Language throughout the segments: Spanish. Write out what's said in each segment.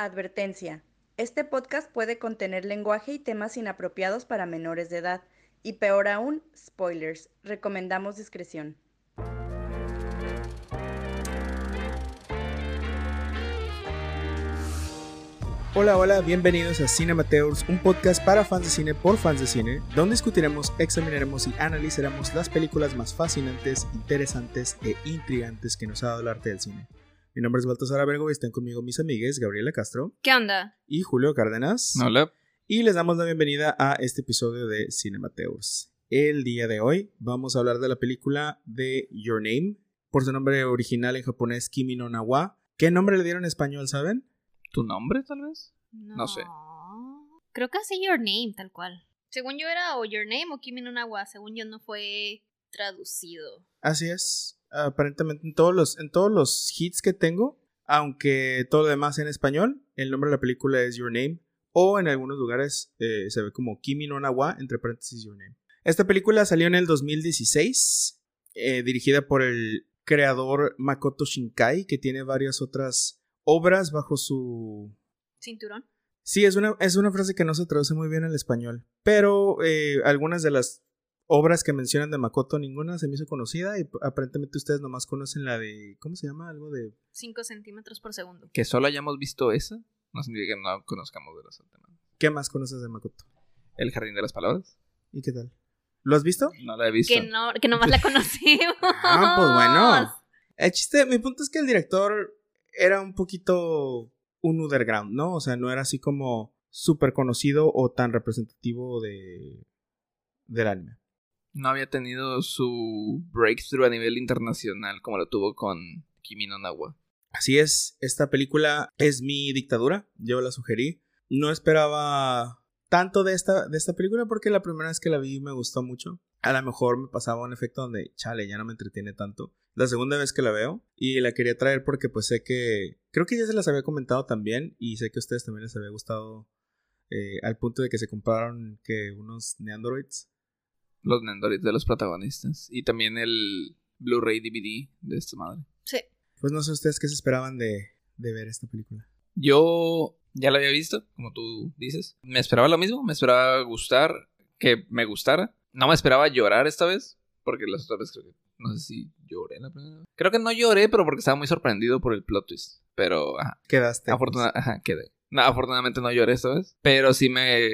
Advertencia. Este podcast puede contener lenguaje y temas inapropiados para menores de edad. Y peor aún, spoilers. Recomendamos discreción. Hola, hola, bienvenidos a Cinemateurs, un podcast para fans de cine por fans de cine, donde discutiremos, examinaremos y analizaremos las películas más fascinantes, interesantes e intrigantes que nos ha dado el arte del cine. Mi nombre es Baltasar Abergo y están conmigo mis amigues Gabriela Castro ¿Qué onda? y Julio Cárdenas. Hola. Y les damos la bienvenida a este episodio de Cinemateurs. El día de hoy vamos a hablar de la película de Your Name, por su nombre original en japonés Kimi no Nawa. ¿Qué nombre le dieron en español, saben? ¿Tu nombre, tal vez? No, sé. Creo que así Your Name, tal cual. Según yo era o Your Name o Kimi no Nawa. Según yo no fue traducido. Así es. Aparentemente en todos los, en todos los hits que tengo, aunque todo lo demás en español, el nombre de la película es Your Name. O en algunos lugares eh, se ve como Kimi no Nawa, entre paréntesis Your Name. Esta película salió en el 2016, eh, dirigida por el creador Makoto Shinkai, que tiene varias otras obras bajo su... Cinturón. Sí, es una, es una frase que no se traduce muy bien al español, pero eh, algunas de las obras que mencionan de Makoto, ninguna se me hizo conocida y aparentemente ustedes nomás conocen la de... ¿Cómo se llama? Algo de... 5 centímetros por segundo. Que solo hayamos visto esa, no significa que no conozcamos de las otras. ¿Qué más conoces de Makoto? El Jardín de las Palabras. ¿Y qué tal? ¿Lo has visto? No la he visto. Que, no, que nomás la conocimos. Ah, pues bueno. El chiste, mi punto es que el director era un poquito un underground, ¿no? O sea, no era así como súper conocido o tan representativo de del anime. No había tenido su breakthrough a nivel internacional como lo tuvo con Kimi no Nawa. Así es, esta película es mi dictadura, yo la sugerí. No esperaba tanto de esta, de esta película porque la primera vez que la vi me gustó mucho. A lo mejor me pasaba un efecto donde, chale, ya no me entretiene tanto. La segunda vez que la veo y la quería traer porque pues sé que, creo que ya se las había comentado también y sé que a ustedes también les había gustado eh, al punto de que se compraron que unos Neandroids. Los Nendoroids de los protagonistas. Y también el Blu-ray DVD de esta madre. Sí. Pues no sé ustedes qué se esperaban de, de ver esta película. Yo ya la había visto, como tú dices. Me esperaba lo mismo, me esperaba gustar, que me gustara. No me esperaba llorar esta vez, porque las otras veces creo que... No sé si lloré la primera vez. Creo que no lloré, pero porque estaba muy sorprendido por el plot twist. Pero, ajá. Quedaste. Afortuna- ajá, quedé. No, afortunadamente no lloré esta vez. Pero sí me,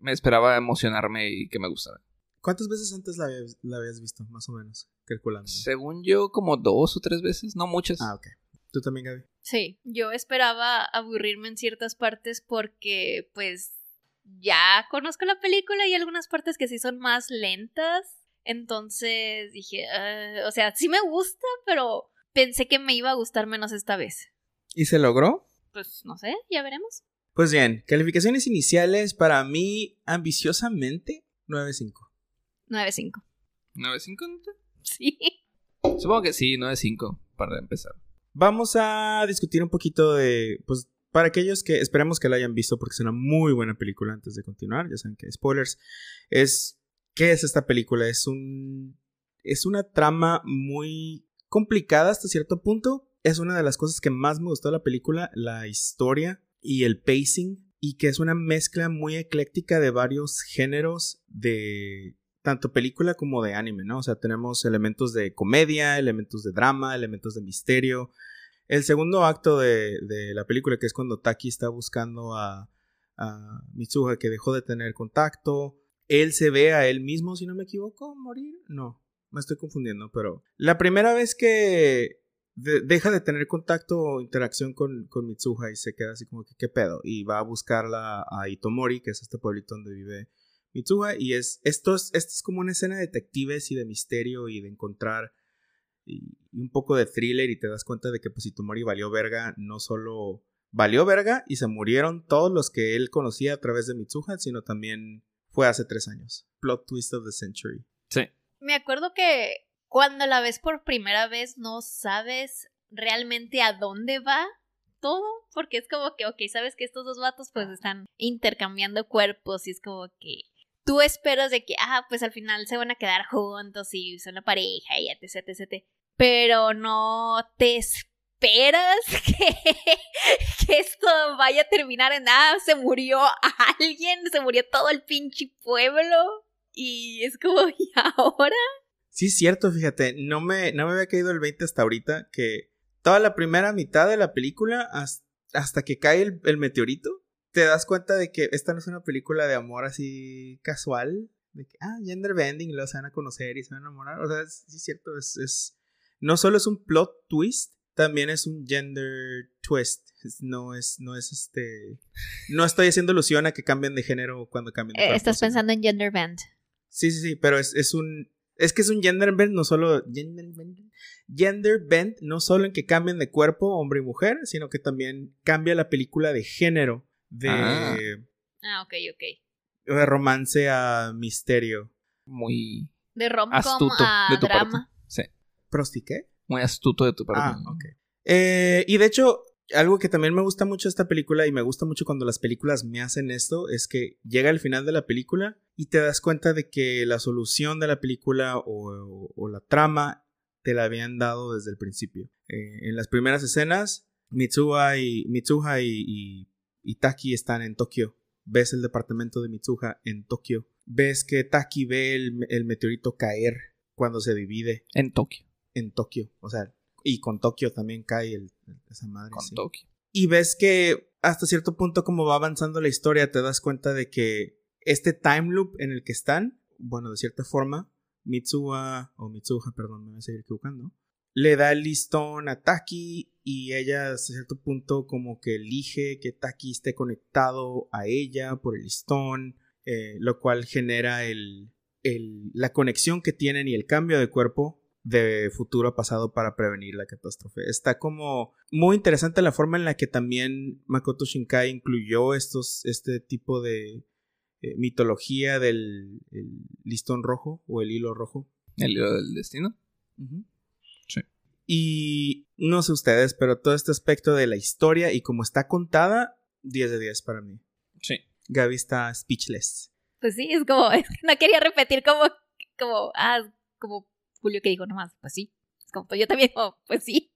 me esperaba emocionarme y que me gustara. ¿Cuántas veces antes la habías, la habías visto, más o menos? Calculando. Según yo, como dos o tres veces, no muchas. Ah, ok. ¿Tú también, Gaby? Sí, yo esperaba aburrirme en ciertas partes porque pues ya conozco la película y algunas partes que sí son más lentas. Entonces dije, "Ah", o sea, sí me gusta, pero pensé que me iba a gustar menos esta vez. ¿Y se logró? Pues no sé, ya veremos. Pues bien, calificaciones iniciales para mí, ambiciosamente, 9.5. 9.5. ¿9.5? neta? Sí. Supongo que sí, 9.5 para empezar. Vamos a discutir un poquito de, pues, para aquellos que esperemos que la hayan visto porque es una muy buena película antes de continuar, ya saben que spoilers, es, ¿qué es esta película? Es un, es una trama muy complicada hasta cierto punto, es una de las cosas que más me gustó de la película, la historia y el pacing, y que es una mezcla muy ecléctica de varios géneros de tanto película como de anime, ¿no? O sea, tenemos elementos de comedia, elementos de drama, elementos de misterio. El segundo acto de, de la película, que es cuando Taki está buscando a, a Mitsuha, que dejó de tener contacto. Él se ve a él mismo, si no me equivoco, morir. No, me estoy confundiendo, pero la primera vez que de- deja de tener contacto o interacción con, con Mitsuha y se queda así como que, ¿qué pedo? Y va a buscarla a Itomori, que es este pueblito donde vive Mitsuha, y es, esto es, esto es como una escena de detectives y de misterio y de encontrar y, y un poco de thriller y te das cuenta de que pues Itomori valió verga, no solo valió verga y se murieron todos los que él conocía a través de Mitsuha, sino también fue hace tres años. Plot twist of the century. Sí. Me acuerdo que cuando la ves por primera vez no sabes realmente a dónde va todo, porque es como que, ok, sabes que estos dos vatos pues están intercambiando cuerpos y es como que tú esperas de que, ah, pues al final se van a quedar juntos y son una pareja y etc, etc. Pero no te esperas que, esto vaya a terminar en nada. Se murió alguien, se murió todo el pinche pueblo. Y es como, ¿y ahora? Sí, es cierto, fíjate, no me, no me había caído el 20 hasta ahorita, que toda la primera mitad de la película, hasta, que cae el meteorito, te das cuenta de que esta no es una película de amor así casual, de que, ah, gender bending, lo se van a conocer y se van a enamorar. O sea, es- sí es cierto, es, es, no solo es un plot twist, también es un gender twist. No es, no es este, no estoy haciendo alusión a que cambien de género cuando cambien de Eh, cuerpo, estás pensando en Gender Band. Sí, sí, sí, pero es, es un. Es que es un gender bend, no solo. Gender bend, gender bend, no solo en que cambien de cuerpo, hombre y mujer, sino que también cambia la película de género. De, Ah. Ah, ok, ok. de romance a misterio. Muy De astuto a de tu drama. parte. Sí, ¿Prosti qué? muy astuto de tu parte. Ah, ok. Eh, y de hecho, algo que también me gusta mucho de esta película y me gusta mucho cuando las películas me hacen esto es que llega el final de la película y te das cuenta de que la solución de la película o, o- o la trama te la habían dado desde el principio. Eh, en las primeras escenas, Mitsuha y, Mitsuha y, y- y Taki están en Tokio. Ves el departamento de Mitsuha en Tokio. Ves que Taki ve el, el meteorito caer cuando se divide En Tokio, en Tokio. O sea, y con Tokio también cae el, esa madre. con sí. Tokio. Y ves que hasta cierto punto, como va avanzando la historia, te das cuenta de que este time loop en el que están, bueno, de cierta forma, Mitsuha, o Mitsuha, perdón, me voy a seguir equivocando, le da el listón a Taki y ella hasta cierto punto como que elige que Taki esté conectado a ella por el listón, eh, lo cual genera el, el- la conexión que tienen y el cambio de cuerpo de futuro a pasado para prevenir la catástrofe. Está como muy interesante la forma en la que también Makoto Shinkai incluyó estos, este tipo de eh, mitología del el listón rojo o el hilo rojo. El hilo del destino. Y no sé ustedes, pero todo este aspecto de la historia y cómo está contada, 10 de 10 para mí. Sí. Gaby está speechless. Pues sí, es como, es que no quería repetir como, como, ah, como Julio que dijo nomás, pues sí. Es como, pues yo también, como, pues sí.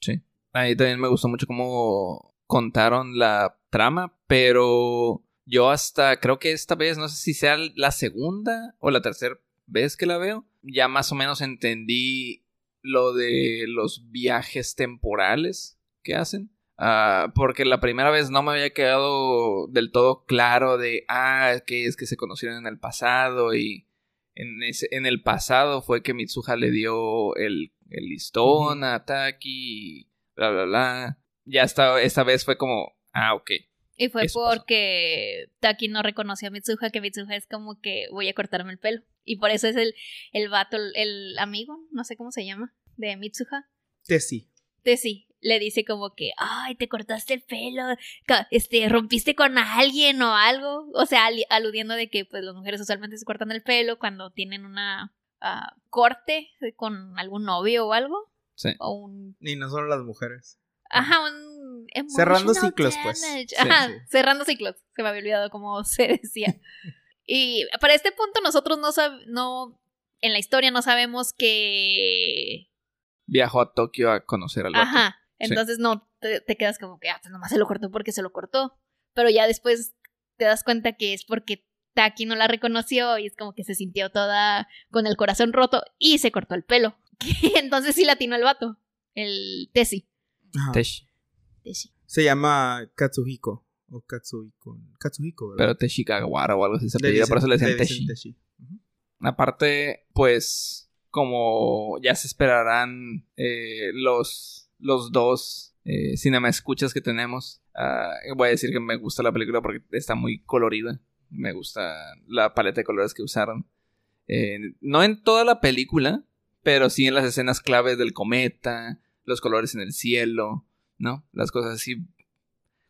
Sí. A mí también me gustó mucho cómo contaron la trama, pero yo hasta creo que esta vez, no sé si sea la segunda o la tercera vez que la veo, ya más o menos entendí lo de los viajes temporales que hacen. Ah, porque la primera vez no me había quedado del todo claro de, ah, que es que se conocieron en el pasado y en, ese, en el pasado fue que Mitsuha le dio el, el listón a Taki y bla, bla, bla. Ya esta, esta vez fue como, ah, ok. Y fue Eso pasó. porque Taki no reconoció a Mitsuha, que Mitsuha es como que voy a cortarme el pelo. Y por eso es el, el vato, el amigo, no sé cómo se llama, de Mitsuha. Tessie. Tessy le dice como que, ay, te cortaste el pelo, este, rompiste con alguien o algo. O sea, ali- aludiendo de que pues las mujeres usualmente se cortan el pelo cuando tienen una ah, corte con algún novio o algo. Sí. O un Y no solo las mujeres. Ajá, un Cerrando ciclos, pues. Sí, Ajá, sí. cerrando ciclos. Se me había olvidado cómo se decía. y para este punto nosotros no sab- no en la historia no sabemos que Viajó a Tokio a conocer al vato. Ajá. Entonces no te, te quedas como que ah, pues nomás se lo cortó porque se lo cortó. Pero ya después te das cuenta que es porque Taki no la reconoció y es como que se sintió toda con el corazón roto y se cortó el pelo. Entonces sí latinó el vato. El. Ajá. Teshi. Tessie. Se llama Katsuhiko. O Katsuhiko. Katsuhiko, ¿verdad? Pero Teshi Kagawara o algo así se apellida, por eso le decían Teshi. Teshi. Aparte, pues, como ya se esperarán eh, los, los dos eh, cinema escuchas que tenemos, ah, voy a decir que me gusta la película porque está muy colorida. Me gusta la paleta de colores que usaron. Eh, no en toda la película, pero sí en las escenas claves del cometa, los colores en el cielo, ¿no? Las cosas así.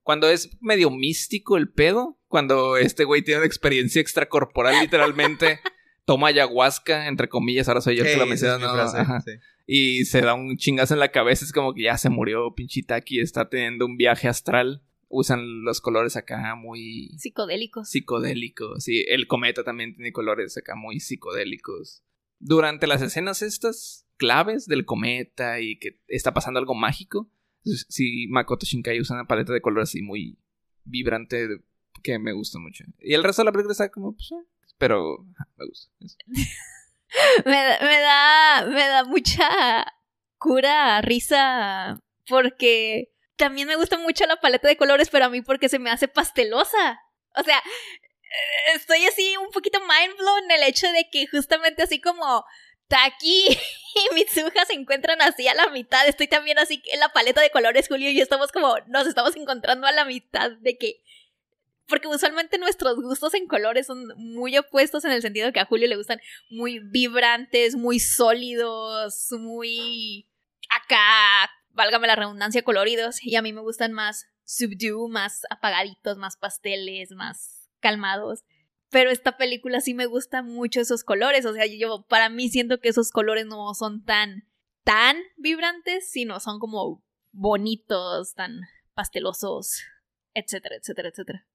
Cuando es medio místico el pedo, cuando este güey tiene una experiencia extracorporal, literalmente toma ayahuasca, entre comillas, ahora soy yo el que menciona, mi ¿no? frase, Ajá. sí. Y se da un chingazo en la cabeza, es como que ya se murió, pinche Taki, está teniendo un viaje astral. Usan los colores acá muy Psicodélicos. psicodélicos. Sí, el cometa también tiene colores acá muy psicodélicos. Durante las escenas estas claves del cometa y que está pasando algo mágico. Entonces, sí, Makoto Shinkai usa una paleta de colores así muy vibrante que me gusta mucho. Y el resto de la película está como, pues, eh, pero me gusta. me, me, da, me da mucha cura, risa, porque también me gusta mucho la paleta de colores, pero a mí porque se me hace pastelosa. O sea, eh, estoy así un poquito mind blown el hecho de que justamente así como Taki y Mitsuha se encuentran así a la mitad. Estoy también así en la paleta de colores, Julio, y estamos como, nos estamos encontrando a la mitad de que. Porque usualmente nuestros gustos en colores son muy opuestos en el sentido que a Julio le gustan muy vibrantes, muy sólidos, muy acá, válgame la redundancia, coloridos. Y a mí me gustan más subdue, más apagaditos, más pasteles, más calmados. Pero esta película sí me gusta mucho esos colores. O sea, yo para mí siento que esos colores no son tan, tan vibrantes, sino son como bonitos, tan pastelosos, etcétera, etcétera, etcétera.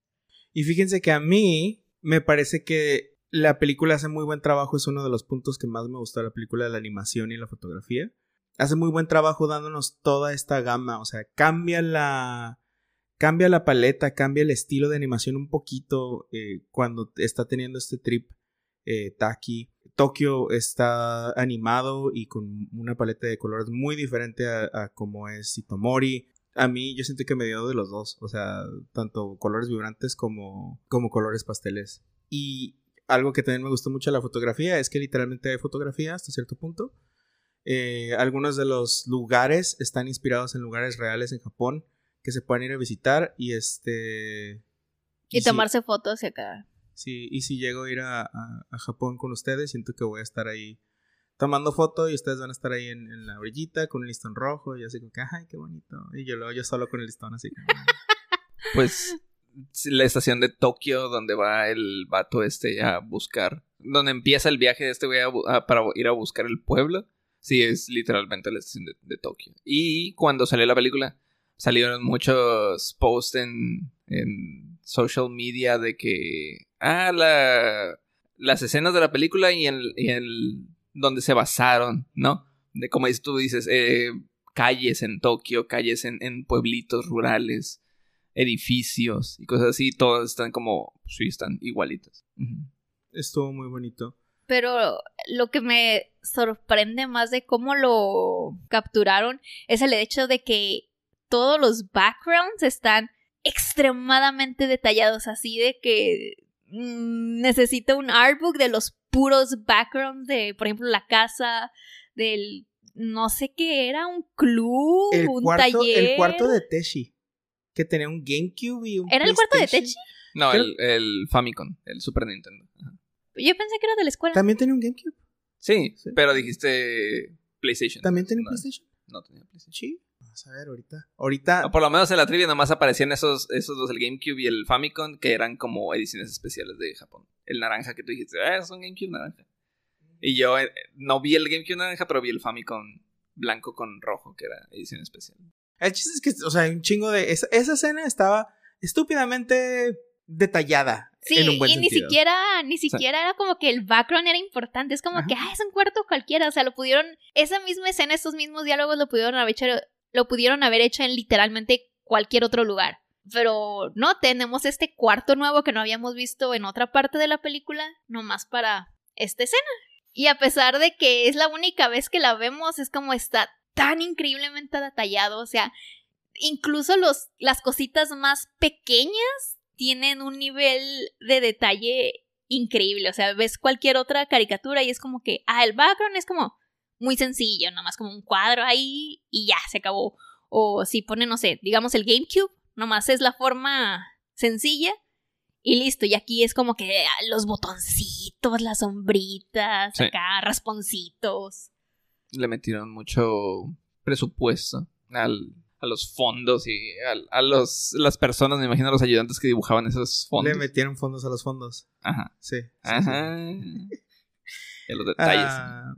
Y fíjense que a mí me parece que la película hace muy buen trabajo. Es uno de los puntos que más me gustó de la película, la animación y la fotografía. Hace muy buen trabajo dándonos toda esta gama. O sea, cambia la cambia la paleta, cambia el estilo de animación un poquito eh, cuando está teniendo este trip eh, Taki. Tokio está animado y con una paleta de colores muy diferente a, como es Itomori. A mí yo siento que me dio de los dos, o sea, tanto colores vibrantes como, como colores pasteles. Y algo que también me gustó mucho de la fotografía es que literalmente hay fotografía hasta cierto punto. Eh, algunos de los lugares están inspirados en lugares reales en Japón que se puedan ir a visitar y este... Y, tomarse fotos y acá. Sí, y si llego a ir a, Japón con ustedes, siento que voy a estar ahí tomando fotos y ustedes van a estar ahí en, la orillita con un listón rojo y así como que, ay, qué bonito. Y yo luego yo solo con el listón así. pues la estación de Tokio donde va el vato este a buscar, donde empieza el viaje de este güey para ir a buscar el pueblo. Sí, es literalmente la estación de, de Tokio. Y cuando salió la película, salieron muchos posts en, en social media de que, ah, la, las escenas de la película y en, y donde se basaron, ¿no? De como tú dices, eh, calles en Tokio, calles en, en, pueblitos rurales, edificios y cosas así, todas están como, sí, están igualitas. Estuvo muy bonito. Pero lo que me sorprende más de cómo lo capturaron es el hecho de que todos los backgrounds están extremadamente detallados, así de que mm, necesito un artbook de los puros backgrounds de, por ejemplo, la casa, del no sé qué era, un club, un taller. El cuarto de Teshi, que tenía un GameCube y un ¿Era el cuarto de Teshi? No, el, el, Famicom, el Super Nintendo. Yo pensé que era de la escuela. ¿También tenía un GameCube? Sí, pero dijiste PlayStation. ¿También tenía PlayStation? No tenía PlayStation. Sí. Vamos a ver, ahorita. Ahorita. por lo menos en la trivia nomás aparecían esos, esos dos, el GameCube y el Famicom, que eran como ediciones especiales de Japón. El naranja que tú dijiste, ah, es un GameCube naranja. Y yo eh, no vi el GameCube naranja, pero vi el Famicom blanco con rojo, que era edición especial. El chiste es que, o sea, un chingo de. Esa, esa escena estaba estúpidamente detallada. Sí, y ni siquiera, ni siquiera era como que el background era importante. Es como que, ah, es un cuarto cualquiera. O sea, lo pudieron. Esa misma escena, esos mismos diálogos lo pudieron haber hecho lo pudieron haber hecho en literalmente cualquier otro lugar. Pero no, tenemos este cuarto nuevo que no habíamos visto en otra parte de la película, nomás para esta escena. Y a pesar de que es la única vez que la vemos, es como está tan increíblemente detallado, o sea, incluso los, las cositas más pequeñas tienen un nivel de detalle increíble, o sea, ves cualquier otra caricatura y es como que, ah, el background es como, muy sencillo, nomás como un cuadro ahí y ya, se acabó. O si pone, no sé, digamos el GameCube, nomás es la forma sencilla y listo. Y aquí es como que ah, los botoncitos, las sombritas, acá, rasponcitos. Le metieron mucho presupuesto al, a los fondos y a, los, las personas, me imagino, a los ayudantes que dibujaban esos fondos. Le metieron fondos a los fondos. Ajá. Sí. Ajá. En los detalles. Ah,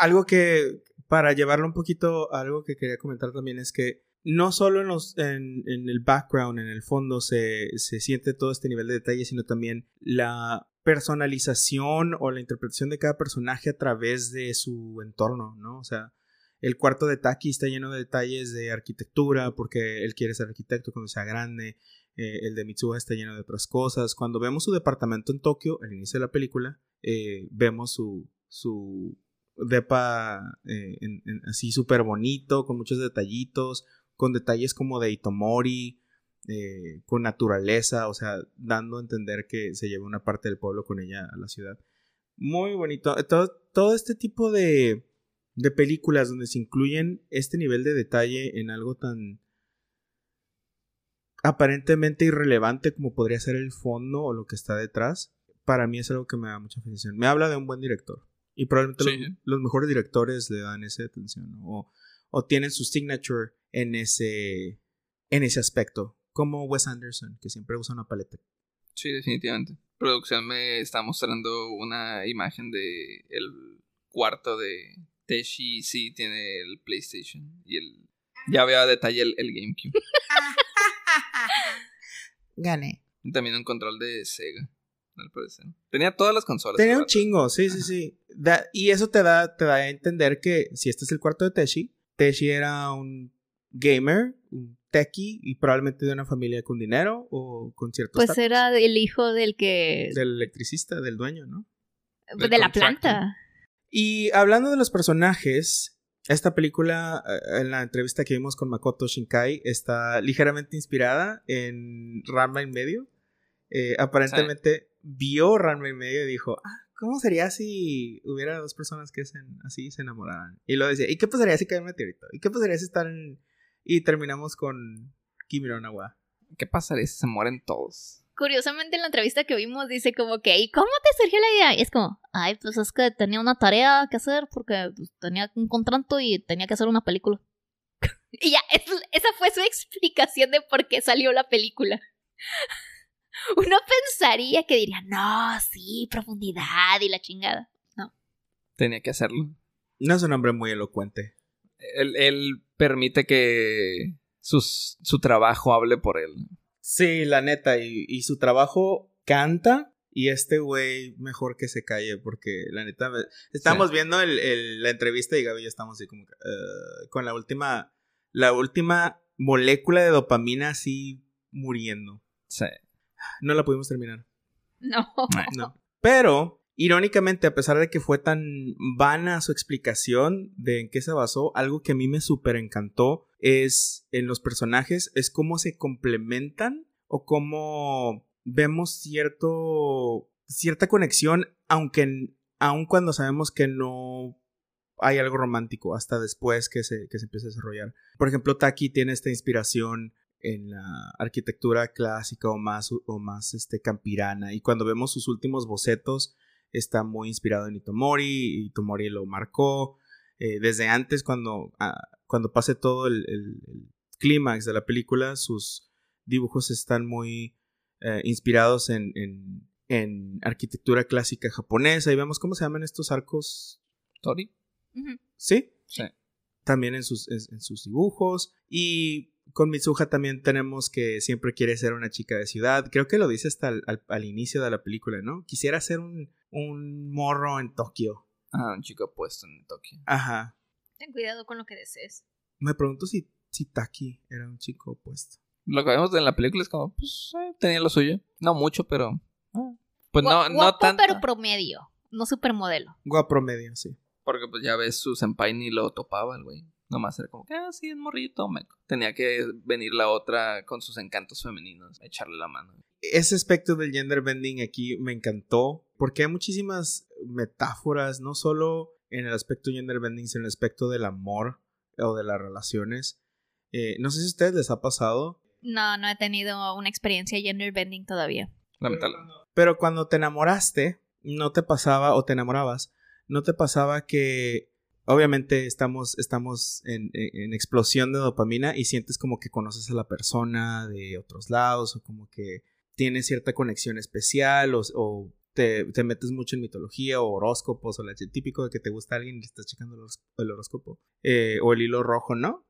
algo que, para llevarlo un poquito, algo que quería comentar también es que no solo en, los, en, en el background, en el fondo, se, se, siente todo este nivel de detalle, sino también la personalización o la interpretación de cada personaje a través de su entorno, ¿no? O sea, el cuarto de Taki está lleno de detalles de arquitectura porque él quiere ser arquitecto cuando sea grande. Eh, el de Mitsuha está lleno de otras cosas. Cuando vemos su departamento en Tokio, al inicio de la película, eh, vemos su, su depa eh, así súper bonito, con muchos detallitos, con detalles como de Itomori, con naturaleza, o sea, dando a entender que se lleva una parte del pueblo con ella a la ciudad. Muy bonito. Todo, todo este tipo de, de películas donde se incluyen este nivel de detalle en algo tan aparentemente irrelevante como podría ser el fondo o lo que está detrás, para mí es algo que me da mucha fascinación. Me habla de un buen director. Y probablemente los, mejores directores le dan esa atención o, o, tienen su signature en ese, en ese aspecto. Como Wes Anderson, que siempre usa una paleta. Sí, definitivamente. Producción me está mostrando una imagen de el cuarto de Teshi sí tiene el PlayStation y el ya veo a detalle el, GameCube. Gané. Y también un control de Sega, al parecer. Tenía todas las consolas. Tenía un chingo, sí, sí, sí. y eso te da, te da a entender que si este es el cuarto de Teshi, Teshi era un gamer, un techie y probablemente de una familia con dinero o con ciertos. Pues era el hijo del que. Del electricista, del dueño, ¿no? de la planta. Y hablando de los personajes, esta película, eh, en la entrevista que vimos con Makoto Shinkai, está ligeramente inspirada en Ranma en medio. Eh, aparentemente vio Ranma en medio y dijo, ah, ¿cómo sería si hubiera dos personas que se, así se enamoraran? Y lo decía, ¿y qué pasaría si cae un meteorito? ¿Y qué pasaría si están Y terminamos con Kimi no Nawa. ¿Qué pasaría si se mueren todos? curiosamente en la entrevista que vimos dice como que, ¿y cómo te surgió la idea? Y es como, ay, pues es que tenía una tarea que hacer porque pues, tenía un contrato y tenía que hacer una película. y ya, esa fue su explicación de por qué salió la película. Uno pensaría que diría, no, sí, profundidad y la chingada. No. Tenía que hacerlo. No es un hombre muy elocuente. Él, él permite que sus, su trabajo hable por él. Sí, la neta, y, su trabajo canta y este güey mejor que se calle porque la neta estamos viendo el, la entrevista y Gaby ya estamos así como uh, con la última la última molécula de dopamina así muriendo. Sí. No la pudimos terminar. No. No. Pero irónicamente a pesar de que fue tan vana su explicación de en qué se basó, algo que a mí me súper encantó es en los personajes, es cómo se complementan o cómo vemos cierto, cierta conexión, aunque aun cuando sabemos que no hay algo romántico hasta después que se, que se empieza a desarrollar. Por ejemplo, Taki tiene esta inspiración en la arquitectura clásica o más, o más este, campirana. Y cuando vemos sus últimos bocetos, está muy inspirado en Itomori. Y Itomori lo marcó. Eh, desde antes, cuando ah, cuando pase todo el, clímax de la película, sus dibujos están muy eh, inspirados en, en, arquitectura clásica japonesa y vemos cómo se llaman estos arcos. Tori. ¿Sí? Sí. También en sus, en, sus dibujos. Y con Mitsuha también tenemos que siempre quiere ser una chica de ciudad. Creo que lo dice hasta al, inicio de la película, ¿no? Quisiera ser un, un morro en Tokio. Ah, un chico puesto en Tokio. Ajá. Ten cuidado con lo que desees. Me pregunto si, si Taki era un chico opuesto. Lo que vemos en la película es como, pues, eh, tenía lo suyo. No mucho, pero. Eh, pues no, no tanto. pero promedio. No supermodelo. Guapo promedio, sí. Porque pues ya ves, su senpai ni lo topaba el güey. Nomás era como que, ah, sí, es morrito, meco. Tenía que venir la otra con sus encantos femeninos a echarle la mano. Ese aspecto del gender bending aquí me encantó porque hay muchísimas metáforas, no solo en el aspecto gender bending, en el aspecto del amor o de las relaciones. Eh, no sé si a ustedes les ha pasado. No, no he tenido una experiencia gender bending todavía. Lamentable. Pero cuando te enamoraste, no te pasaba, o te enamorabas, no te pasaba que obviamente estamos, estamos en, en, explosión de dopamina y sientes como que conoces a la persona de otros lados o como que tienes cierta conexión especial o, o te, metes mucho en mitología o horóscopos o el típico de que te gusta alguien y estás checando el, horóscopo. Eh, o el hilo rojo, ¿no?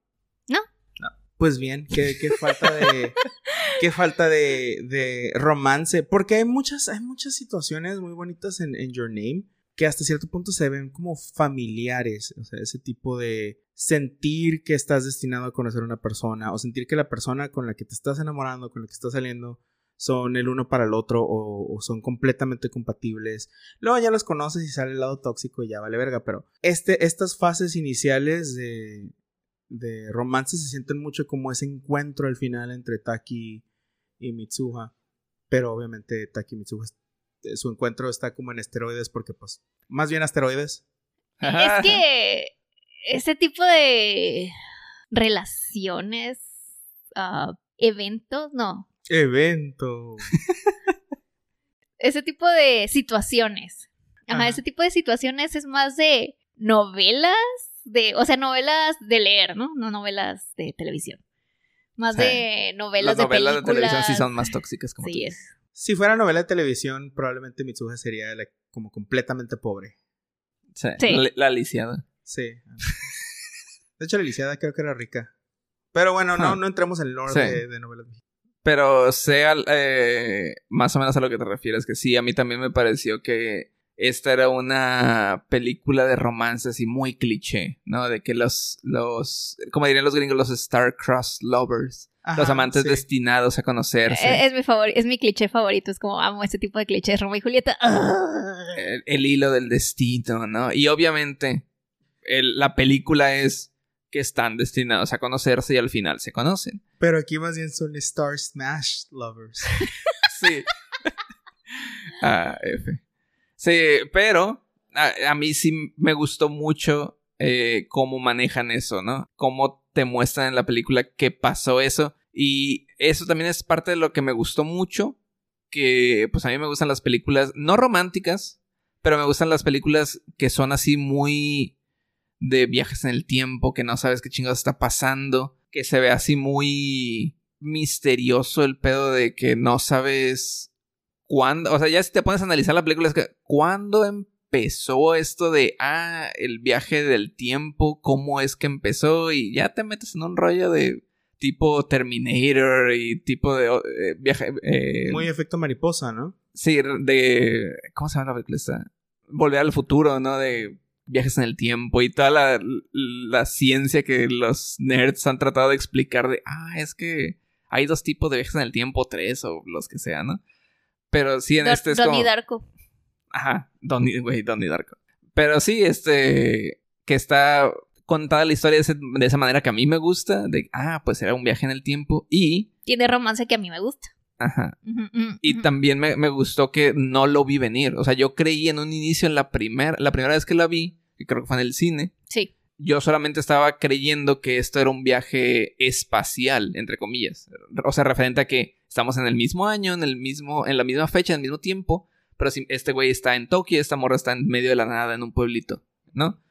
No. No. Pues bien, qué, qué falta de... qué falta de, de romance. Porque hay muchas, hay muchas situaciones muy bonitas en, en Your Name que hasta cierto punto se ven como familiares. O sea, ese tipo de sentir que estás destinado a conocer a una persona o sentir que la persona con la que te estás enamorando, con la que estás saliendo, son el uno para el otro o, son completamente compatibles. Luego ya los conoces y sale el lado tóxico y ya vale verga, pero este, estas fases iniciales de, de romance se sienten mucho como ese encuentro al final entre Taki y Mitsuha. Pero obviamente Taki y Mitsuha, su encuentro está como en esteroides porque pues, más bien asteroides. Es que ese tipo de relaciones, ah, eventos, no. Evento. Ese tipo de situaciones. Ajá, Ajá. ese tipo de situaciones es más de novelas, de, o sea, novelas de leer, ¿no? No novelas de televisión. Más Sí. de novelas, Las novelas de de películas. televisión sí son más tóxicas como tú Sí, dices. es. Si fuera novela de televisión, probablemente Mitsuha sería la- como completamente pobre. Sí. Sí. La, la lisiada. Sí. De hecho, la lisiada creo que era rica. Pero bueno, no, Huh. no entremos en el lore Sí. de, de novelas mexicanas. Pero sea eh, más o menos a lo que te refieres, que sí, a mí también me pareció que esta era una película de romance así muy cliché, ¿no? De que los, los, como dirían los gringos, los star-crossed lovers, los amantes sí. destinados a conocerse. Es, es mi favor, es mi cliché favorito. Es como amo este tipo de clichés. Romeo y Julieta. el, el hilo del destino, ¿no? Y obviamente el- la película es que están destinados a conocerse y al final se conocen. Pero aquí más bien son Star Smash Lovers. Sí. ah, F. Sí, pero a, a mí sí me gustó mucho eh, cómo manejan eso, ¿no? Cómo te muestran en la película que pasó eso. Y eso también es parte de lo que me gustó mucho. Que pues a mí me gustan las películas no románticas, pero me gustan las películas que son así muy de viajes en el tiempo, que no sabes qué chingados está pasando, que se ve así muy misterioso el pedo de que no sabes cuándo, o sea, ya si te pones a analizar la película es que cuándo empezó esto de ah, el viaje del tiempo, cómo es que empezó y ya te metes en un rollo de tipo Terminator y tipo de eh, viaje eh, Muy efecto mariposa, ¿no? Sí, de. ¿Cómo se llama la película esta? Volver al futuro, ¿no? De viajes en el tiempo y toda la, la ciencia que los nerds han tratado de explicar de. Ah, es que hay dos tipos de viajes en el tiempo, tres o los que sea, ¿no? Pero sí, en este es Donnie como. Darko. Ajá, Donnie, güey, Donnie Darko. Pero sí, este. Que está contada la historia de, ese- de esa manera que a mí me gusta. De. Ah, pues era un viaje en el tiempo y. Tiene romance que a mí me gusta. Ajá. Y también me, me gustó que no lo vi venir. O sea, yo creí en un inicio, en la primera, la primera vez que la vi, que creo que fue en el cine, Sí. yo solamente estaba creyendo que esto era un viaje espacial, entre comillas. O sea, referente a que estamos en el mismo año, en el mismo, en la misma fecha, en el mismo tiempo, pero si este güey está en Tokio, esta morra está en medio de la nada, en un pueblito, ¿no?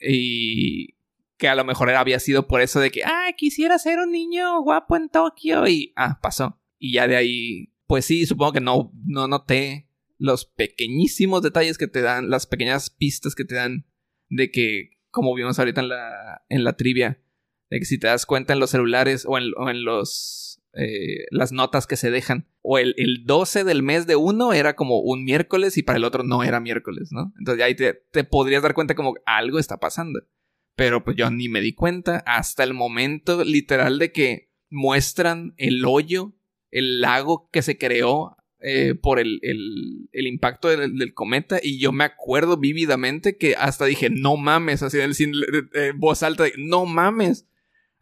Y que a lo mejor había sido por eso de que, ah, quisiera ser un niño guapo en Tokio y, ah, pasó. Y ya de ahí, pues sí, supongo que no, no noté los pequeñísimos detalles que te dan, las pequeñas pistas que te dan de que, como vimos ahorita en la, en la trivia, de que si te das cuenta en los celulares o en, o en los, eh, las notas que se dejan, o el, el 12 del mes de uno era como un miércoles y para el otro no era miércoles, ¿no? Entonces ahí te, te podrías dar cuenta como algo está pasando. Pero pues yo ni me di cuenta hasta el momento literal de que muestran el hoyo, el lago que se creó eh, por el, el- el impacto del, cometa. Y yo me acuerdo vívidamente que hasta dije, no mames, así eh, voz alta, no mames.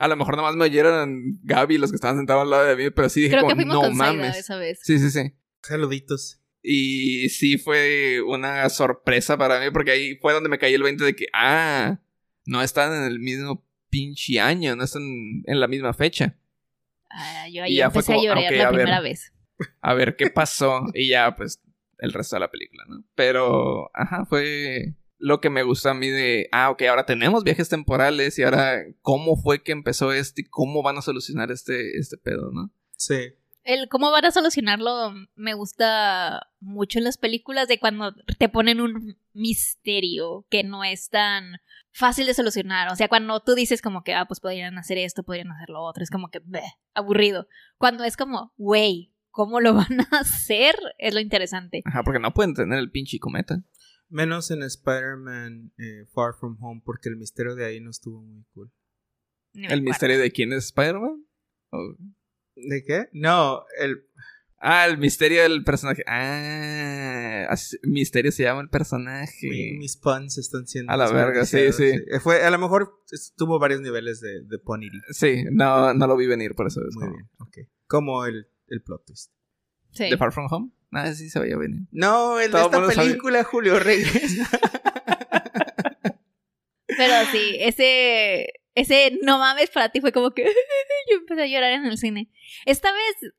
A lo mejor nada más me oyeron Gaby, los que estaban sentados al lado de mí, pero sí dije, Creo que como, fuimos no con mames. esa vez. Sí, sí, sí. Saluditos. Y sí fue una sorpresa para mí porque ahí fue donde me caí el 20 de que, ah, no están en el mismo pinche año, no están en la misma fecha. Ah, yo Y ahí ya fue empecé como, a llorar la a ver. primera vez. A ver qué pasó y ya pues el resto de la película, ¿no? Pero, ajá, fue lo que me gustó a mí de, ah, ok, ahora tenemos viajes temporales y ahora cómo fue que empezó este y cómo van a solucionar este, este pedo, ¿no? Sí. El cómo van a solucionarlo me gusta mucho en las películas de cuando te ponen un misterio que no es tan fácil de solucionar. O sea, cuando tú dices como que, ah, pues podrían hacer esto, podrían hacer lo otro, es como que, bleh, aburrido. Cuando es como, güey, ¿cómo lo van a hacer? Es lo interesante. Ajá, porque no pueden tener el pinche cometa. Menos en Spider-Man eh, Far From Home, porque el misterio de ahí no estuvo muy cool. ¿El misterio de quién es Spider-Man? ¿O- ¿De qué? No, el. Ah, el misterio del personaje. Ah, así- misterio se llama el personaje. mi- mis puns están siendo. A la verga, sí, sí. Eh, Fue, a lo mejor tuvo varios niveles de, de punity. Sí, no, no lo vi venir por eso. es Muy como- bien, ok. Como el, el plot twist. Sí. ¿De Far From Home? Ah, sí se veía venir. No, el de esta sabe. película, Julio Regresa. Pero sí, ese, ese no mames para ti fue como que yo empecé a llorar en el cine. Esta vez,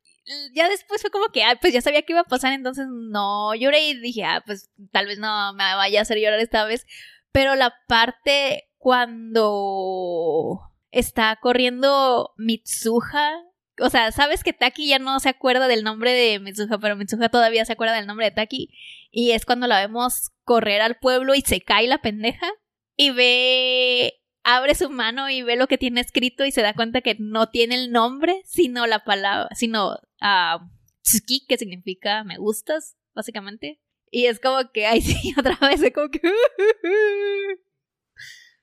ya después fue como que, ah, pues ya sabía que iba a pasar, entonces no lloré y dije, ah, pues tal vez no me vaya a hacer llorar esta vez. Pero la parte cuando está corriendo Mitsuha, o sea, sabes que Taki ya no se acuerda del nombre de Mitsuha, pero Mitsuha todavía se acuerda del nombre de Taki. Y es cuando la vemos correr al pueblo y se cae la pendeja y ve, abre su mano y ve lo que tiene escrito y se da cuenta que no tiene el nombre, sino la palabra, sino ah, tsuki, que significa me gustas, básicamente. Y es como que, ay, sí, otra vez, es como que...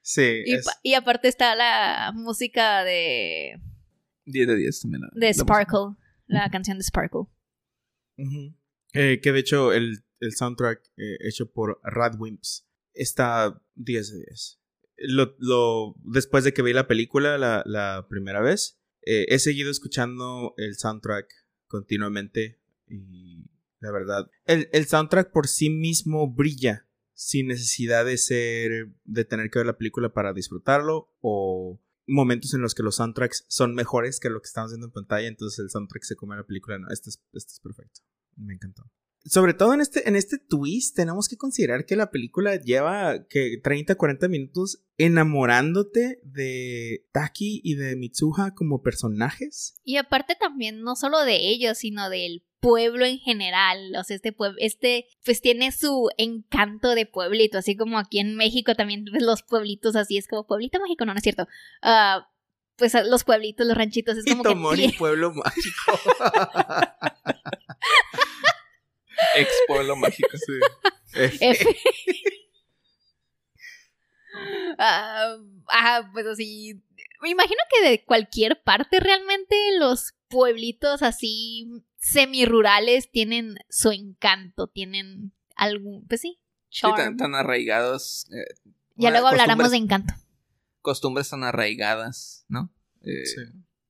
Sí, y, es- pa- y aparte está la música de, 10 de 10 también. la- de la Sparkle, la canción de Sparkle. Ujú. Eh, que de hecho el, el soundtrack eh, hecho por Radwimps está 10 de 10. Lo, lo- después de que vi la película la, la primera vez, eh, he seguido escuchando el soundtrack continuamente y la verdad, el, el soundtrack por sí mismo brilla sin necesidad de ser, de tener que ver la película para disfrutarlo o momentos en los que los soundtracks son mejores que lo que estamos viendo en pantalla, entonces el soundtrack se come la película. No, este es, este es perfecto. Me encantó. Sobre todo en este, en este twist, tenemos que considerar que la película lleva que 30, 40 minutos enamorándote de Taki y de Mitsuha como personajes. Y aparte también, no solo de ellos, sino del pueblo en general. O sea, este pueblo, este, pues tiene su encanto de pueblito, así como aquí en México también ves los pueblitos así, es como pueblito mágico, no, no es cierto. Ah, pues a- los pueblitos, los ranchitos, es como que Tomori, tie- pueblo mágico. Ex pueblo mágico. Sí. F. F. Ah, ah, pues así. Me imagino que de cualquier parte realmente los pueblitos así semirurales tienen su encanto, tienen algún, pues sí, Sí, charm. tan, tan arraigados. eh, ya luego hablaremos de encanto. Costumbres tan arraigadas, ¿no? Eh, Sí.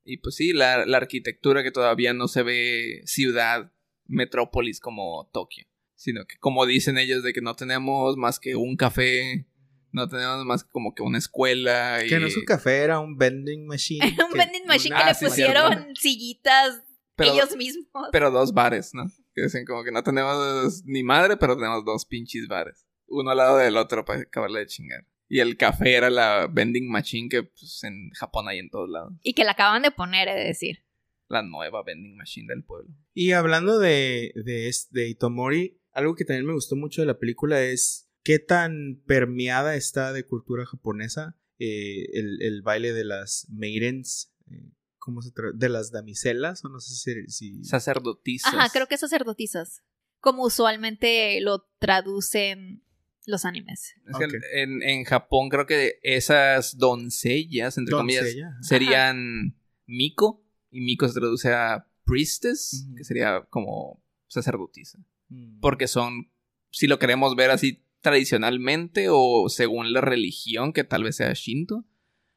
Y pues sí, la, la arquitectura que todavía no se ve ciudad, metrópolis como Tokio. Sino que como dicen ellos de que no tenemos más que un café, no tenemos más como que una escuela. Y... Que no es un café, era un vending machine. un que- vending machine Ah, que le sí, pusieron sillitas Pero- ellos mismos. Pero dos bares, ¿no? Que dicen como que no tenemos ni madre, pero tenemos dos pinches bares. Uno al lado del otro para acabarle de chingar. Y el café era la vending machine que pues, en Japón hay en todos lados. Y que la acaban de poner, he de decir. La nueva vending machine del pueblo. Y hablando de, de, de Itomori, algo que también me gustó mucho de la película es qué tan permeada está de cultura japonesa eh, el, el baile de las maidens, eh, ¿cómo se tra- De las damiselas, o no sé si... si- Sacerdotisas. Ajá, creo que sacerdotisas. Como usualmente lo traducen los animes. Es que Ok. en, en Japón creo que esas doncellas, entre comillas, ajá. serían Miko. Y Miko se traduce a priestess, que sería como sacerdotisa. Mm. porque son, si lo queremos ver así tradicionalmente o según la religión, que tal vez sea Shinto,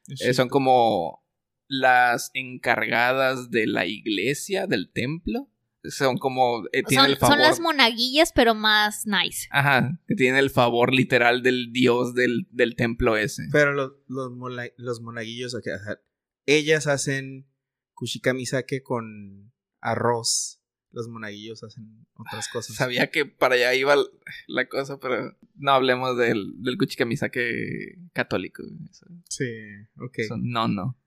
eh, son como las encargadas de la iglesia, del templo. Son como, eh, tienen Son, el favor. son las monaguillas, pero más nice. Ajá, que tienen el favor literal del dios del, del templo ese. Pero los, los, mola- los monaguillos, ok, ajá, ellas hacen kushikamisake con arroz. Los monaguillos hacen otras cosas. Sabía que para allá iba la cosa, pero no hablemos del, del Kuchikamisake católico. Sí, ok. eso no, no.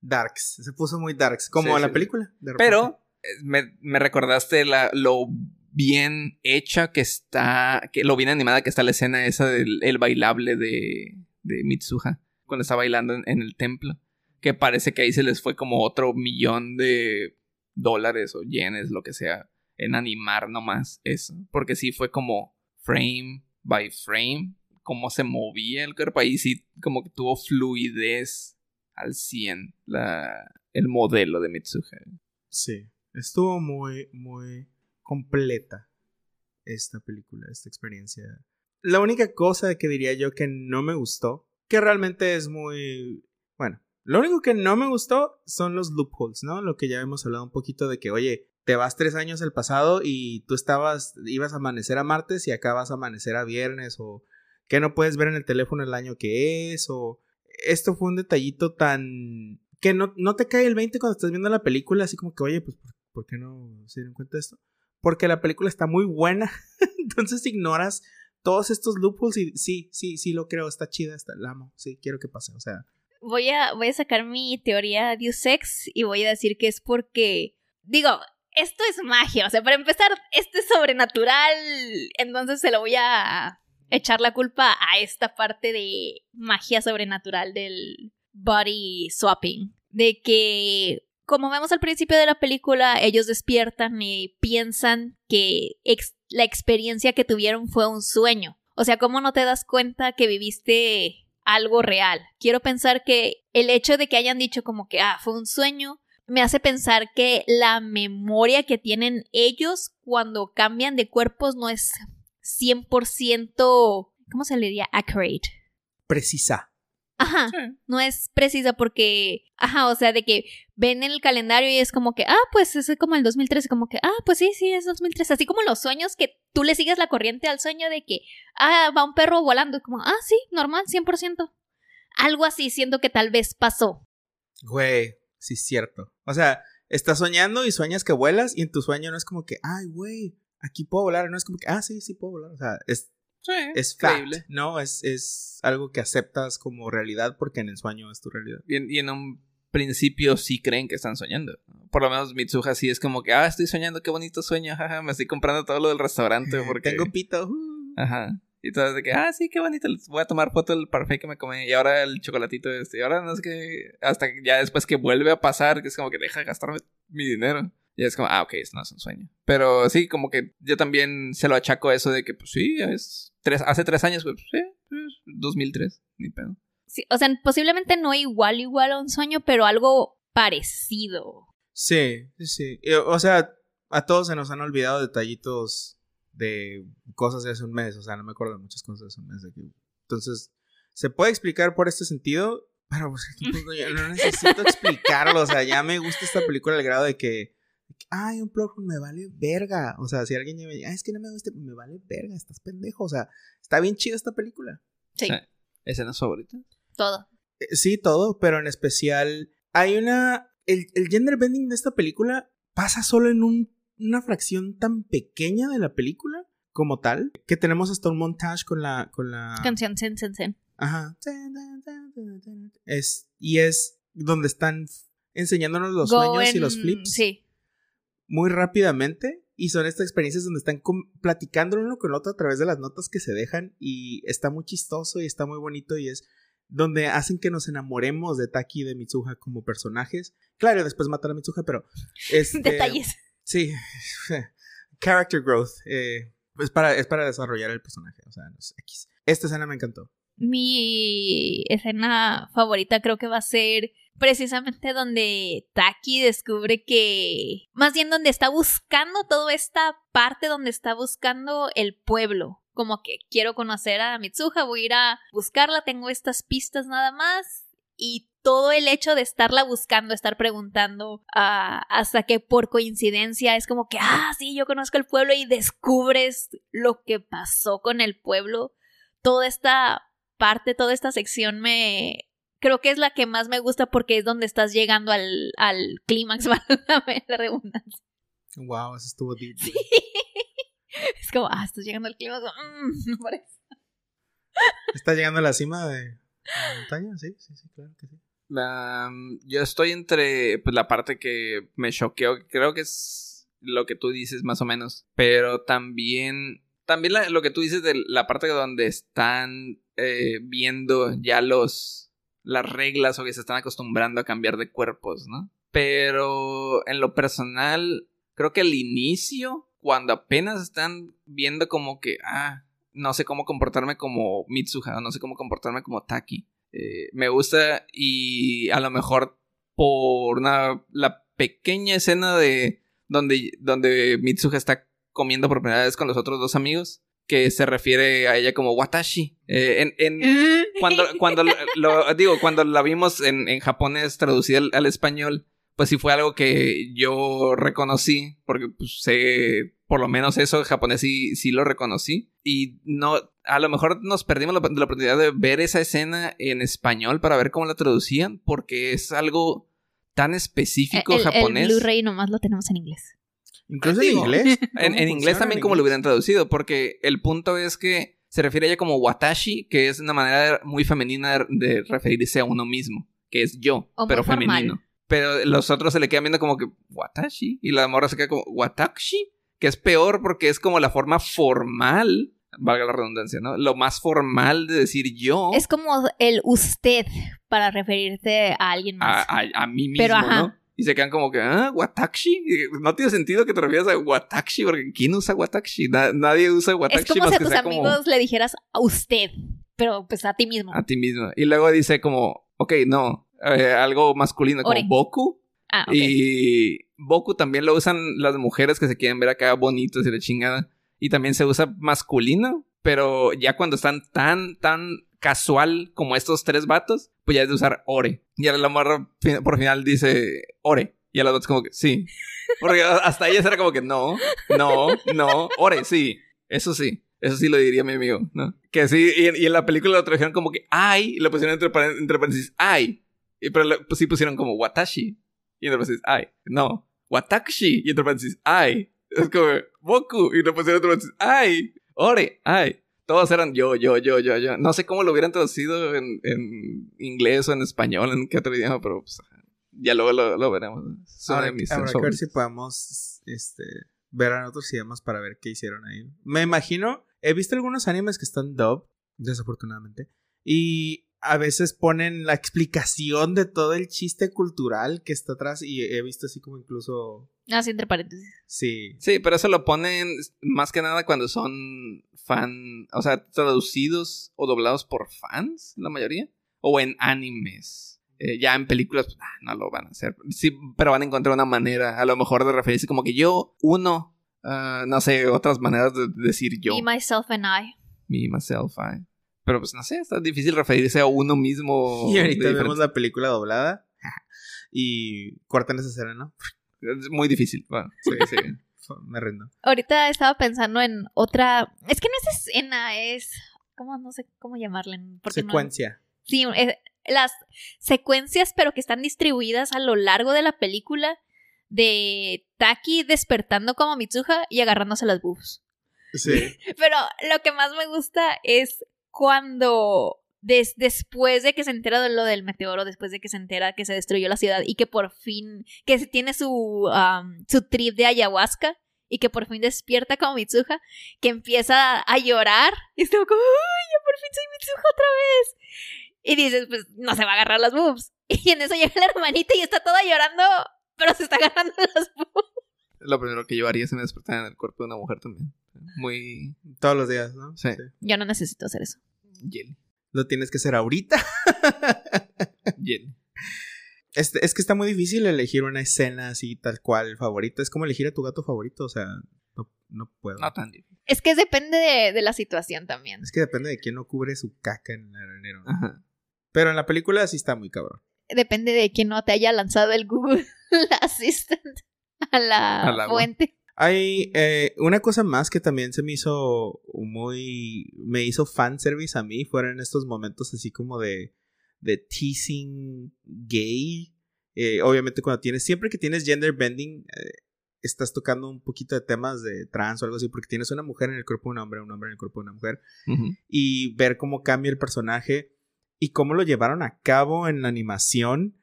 Darks. Se puso muy darks. Como Sí, en la sí. película. de. Pero eh, me, me recordaste la, lo bien hecha que está, que lo bien animada que está la escena esa del el bailable de, de Mitsuha cuando está bailando en, en el templo. Que parece que ahí se les fue como otro millón de dólares o yenes, lo que sea, en animar nomás eso. Porque sí fue como frame by frame, cómo se movía el cuerpo. Ahí sí como que tuvo fluidez al 100 la, el modelo de Mitsuha. Sí, estuvo muy, muy completa esta película, esta experiencia. La única cosa que diría yo que no me gustó, que realmente es muy... Bueno, lo único que no me gustó son los loopholes, ¿no? Lo que ya hemos hablado un poquito de que, oye, te vas tres años al pasado y tú estabas, ibas a amanecer a martes y acá vas a amanecer a viernes o que no puedes ver en el teléfono el año que es o esto fue un detallito tan que no, no te cae el 20 cuando estás viendo la película así como que oye pues ¿por, por qué no se dieron cuenta de esto? Porque la película está muy buena entonces ignoras todos estos loopholes y sí, sí, sí lo creo, está chida, está, la amo, sí, quiero que pase, o sea. Voy a, voy a sacar mi teoría de Ex y voy a decir que es porque, digo, esto es magia, o sea, para empezar, esto es sobrenatural, entonces se lo voy a echar la culpa a esta parte de magia sobrenatural del body swapping, de que como vemos al principio de la película, ellos despiertan y piensan que la experiencia que tuvieron fue un sueño. O sea, ¿cómo no te das cuenta que viviste algo real? Quiero pensar que el hecho de que hayan dicho como que, ah, fue un sueño, me hace pensar que la memoria que tienen ellos cuando cambian de cuerpos no es 100%, ¿cómo se le diría? Accurate. Precisa. Ajá, no es precisa porque, ajá, o sea, de que ven el calendario y es como que, ah, pues es como el 2013, como que, ah, pues sí, sí, es 2013, así como los sueños que tú le sigues la corriente al sueño de que, ah, va un perro volando, como, ah, sí, normal, 100%. Algo así, siento que tal vez pasó. Güey, sí es cierto. O sea, estás soñando y sueñas que vuelas y en tu sueño no es como que, ay, güey, aquí puedo volar, no es como que, ah, sí, sí puedo volar, o sea, es es creíble. ¿no? Es, es algo que aceptas como realidad porque en el sueño es tu realidad. Y en, un principio sí creen que están soñando. Por lo menos Mitsuha sí es como que, ah, estoy soñando, qué bonito sueño, jaja, me estoy comprando todo lo del restaurante porque... Tengo pito. Ajá. Y todo de que, ah, sí, qué bonito, voy a tomar foto del parfait que me comí. Y ahora el chocolatito este. Y ahora no es que... Hasta ya después que vuelve a pasar, que es como que deja de gastarme mi dinero. Y es como, ah, ok, esto no es un sueño. Pero sí, como que yo también se lo achaco eso de que, pues sí, es tres, hace tres años, pues sí, 2003, pues, ni pedo. Sí, o sea, posiblemente no igual, igual a un sueño, pero algo parecido. Sí, sí, sí. O sea, a todos se nos han olvidado detallitos de cosas de hace un mes. O sea, no me acuerdo de muchas cosas de hace un mes. Entonces, se puede explicar por este sentido, pero pues, no necesito explicarlo. O sea, ya me gusta esta película al grado de que ay, un plot me vale verga. O sea, si alguien me dice, es que no me gusta, me vale verga, estás pendejo. O sea, está bien chida esta película. Sí. ¿Escenas favoritas? Todo. Eh, sí, todo, pero en especial hay una... El, el gender bending de esta película pasa solo en un, una fracción tan pequeña de la película como tal, que tenemos hasta un montage con la... Con la... Canción Sen Sen Sen. Ajá. Es, y es donde están enseñándonos los sueños y los flips. Sí muy rápidamente y son estas experiencias donde están platicando uno con el otro a través de las notas que se dejan y está muy chistoso y está muy bonito y es donde hacen que nos enamoremos de Taki y de Mitsuha como personajes. Claro, después matan a Mitsuha, pero... Este, Detalles. Sí, character growth. Eh, es, para, es para desarrollar el personaje, o sea, no X. Esta escena me encantó. Mi escena favorita creo que va a ser precisamente donde Taki descubre que, más bien donde está buscando toda esta parte donde está buscando el pueblo. Como que quiero conocer a Mitsuha, voy a ir a buscarla, tengo estas pistas nada más. Y todo el hecho de estarla buscando, estar preguntando, ah, hasta que por coincidencia es como que, ah, sí, yo conozco el pueblo y descubres lo que pasó con el pueblo. Toda esta parte, toda esta sección me, creo que es la que más me gusta porque es donde estás llegando al, al clímax, válgame la redundancia. Wow, eso estuvo deep. Es como, ah, estás llegando al clímax. Mm, no parece. ¿Estás llegando a la cima de la montaña? Sí, sí, sí, claro que sí. yo estoy entre pues, la parte que me choqueó, creo que es lo que tú dices más o menos, pero también También la- lo que tú dices de la parte donde están eh, viendo ya los las reglas o que se están acostumbrando a cambiar de cuerpos, ¿no? Pero en lo personal, creo que el inicio, cuando apenas están viendo como que, ah, no sé cómo comportarme como Mitsuha, no sé cómo comportarme como Taki. eh, me gusta y a lo mejor por una, la pequeña escena de donde, donde Mitsuha está comiendo por primera vez con los otros dos amigos, que se refiere a ella como Watashi. Eh, en, en- cuando, cuando lo, digo, cuando la vimos en, en japonés traducida al, al español, pues sí fue algo que yo reconocí, porque pues, sé, por lo menos eso en japonés sí, sí lo reconocí. Y no, a lo mejor nos perdimos la, la oportunidad de ver esa escena en español para ver cómo la traducían, porque es algo tan específico el, el japonés. Blu-ray nomás lo tenemos en inglés. Incluso en inglés. En, ¿Cómo en inglés también en como lo hubieran traducido, porque el punto es que se refiere a ella como watashi, que es una manera muy femenina de referirse a uno mismo, que es yo, O pero formal. femenino. Pero los otros se le quedan viendo como que watashi y la morra se queda como watashi, que es peor porque es como la forma formal, valga la redundancia, ¿no? Lo más formal de decir yo Es como el usted para referirte a alguien a, más. a- a mí mismo, Pero, ajá. ¿no? Y se quedan como que, ah, Watashi. No tiene sentido que te refieras a Watashi, porque ¿quién usa Watashi? Na- nadie usa Watashi es como más si a que tus sea como amigos le dijeras a usted, pero pues a ti mismo. a ti mismo. Y luego dice como, ok, no, eh, algo masculino, como. Boku. Ah, ok. Y Boku también lo usan las mujeres que se quieren ver acá bonitos y la chingada. Y también se usa masculino, pero ya cuando están tan, tan casual como estos tres vatos, pues ya es de usar Ore. Y ahora la morra por final dice Ore. Y a los otros como que sí. Porque hasta ellas era como que no, no, no, Ore, sí. Eso sí. Eso sí lo diría mi amigo, ¿no? Que sí, y, en- y en la película lo trajeron como que ay, y lo pusieron entre, entre paréntesis ay. Y, pero pues sí pusieron como Watashi. Y entre paréntesis ay. No. Watashi. Y entre paréntesis ay. Es como Boku. Y entre paréntesis ay. Ore. Ay. Todos eran yo, yo, yo, yo, yo. No sé cómo lo hubieran traducido en, en inglés o en español, en qué otro idioma, pero pues, ya luego lo, lo veremos. Ahora, mis habrá que ver si podemos este, ver en otros idiomas para ver qué hicieron ahí. Me imagino, he visto algunos animes que están dub, desafortunadamente, y a veces ponen la explicación de todo el chiste cultural que está atrás y he visto así como incluso, Así entre paréntesis. sí, Sí, pero eso lo ponen más que nada cuando son fan, o sea, traducidos o doblados por fans, la mayoría, o en animes. Eh, ya en películas, pues, ah, no lo van a hacer. Sí, pero van a encontrar una manera, a lo mejor, de referirse como que yo, uno, ah, no sé, otras maneras de decir yo. Me, myself and I. Me, myself, I. Pero pues no sé, está difícil referirse a uno mismo. y ahorita vemos la película doblada y cortan esa escena, ¿no? Es muy difícil. Bueno, sí, sí. Me rindo. Ahorita estaba pensando en otra. Es que no es escena, es. ¿Cómo? No sé cómo porque no- Secuencia. Sí, es- las secuencias, pero que están distribuidas a lo largo de la película de Taki despertando como Mitsuha y agarrándose las boobs. Sí. Pero lo que más me gusta es cuando des- después de que se entera de lo del meteoro, después de que se entera que se destruyó la ciudad y que por fin, que se tiene su, am, su trip de ayahuasca y que por fin despierta como Mitsuha, que empieza a llorar y estuvo como, ¡ay, ya por fin soy Mitsuha otra vez! Y dices, pues no se va a agarrar las boobs. Y en eso llega la hermanita y está toda llorando, pero se está agarrando las boobs. Lo primero que yo haría es me despertar en el cuerpo de una mujer también. Muy Todos los días, ¿no? Sí. Yo no necesito hacer eso. Jelly. Lo tienes que hacer ahorita. Jelly. Este, es que está muy difícil elegir una escena así tal cual favorita. Es como elegir a tu gato favorito, o sea, no, no puedo. No tan difícil. Es que depende de, de la situación también. Es que depende de quién no cubre su caca en el arenero. ¿no? Ajá. Pero en la película sí está muy cabrón. Depende de quién no te haya lanzado el Google Assistant a la fuente. Hay eh, una cosa más que también se me hizo muy. Me hizo fanservice a mí. Fueron estos momentos así como de. de teasing gay. Eh, obviamente, cuando tienes. Siempre que tienes gender bending. eh, estás tocando un poquito de temas de trans o algo así. Porque tienes una mujer en el cuerpo de un hombre, un hombre en el cuerpo de una mujer. Y ver cómo cambia el personaje y cómo lo llevaron a cabo en la animación.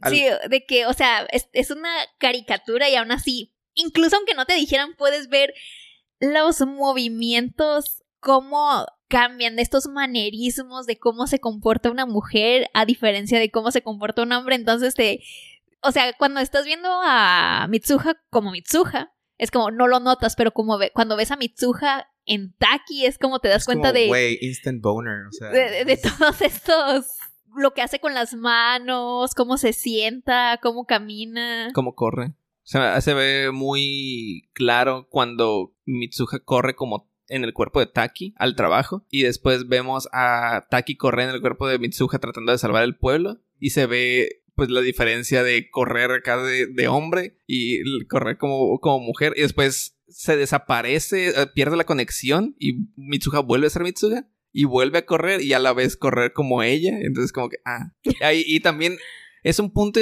Al- Sí, de que, o sea, es, es una caricatura y aún así, incluso aunque no te dijeran, puedes ver los movimientos, cómo cambian de estos manerismos de cómo se comporta una mujer a diferencia de cómo se comporta un hombre. Entonces te... O sea, cuando estás viendo a Mitsuha como Mitsuha, es como no lo notas, pero como ve, cuando ves a Mitsuha en Taki es como te das Es cuenta como, de, Güey, instant boner. O sea, de, de- de todos estos, lo que hace con las manos, cómo se sienta, cómo camina. cómo corre. Se ve muy claro cuando Mitsuha corre como en el cuerpo de Taki al trabajo y después vemos a Taki correr en el cuerpo de Mitsuha tratando de salvar el pueblo y se ve pues la diferencia de correr acá de, de hombre y correr como, como mujer y después se desaparece, eh, pierde la conexión y Mitsuha vuelve a ser Mitsuha y vuelve a correr y a la vez correr como ella. Entonces como que, ah. Y también es un punto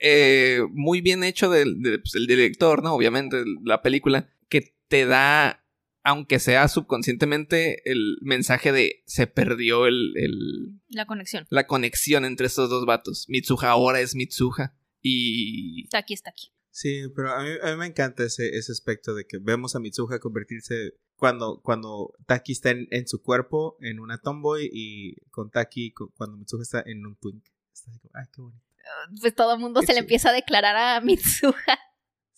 eh, muy bien hecho del, del- pues, el director, ¿no? Obviamente, la película, que te da, aunque sea subconscientemente, el mensaje de se perdió el, el- La conexión. la conexión entre estos dos vatos. Mitsuha ahora es Mitsuha. Y Está aquí, está aquí. Sí, pero a mí, a mí me encanta ese, ese aspecto de que vemos a Mitsuha convertirse cuando, cuando Taki está en, en su cuerpo en una tomboy y con Taki cu- cuando Mitsuha está en un twink. Está así como, ay, qué bonito. Pues todo el mundo se le empieza a declarar a Mitsuha.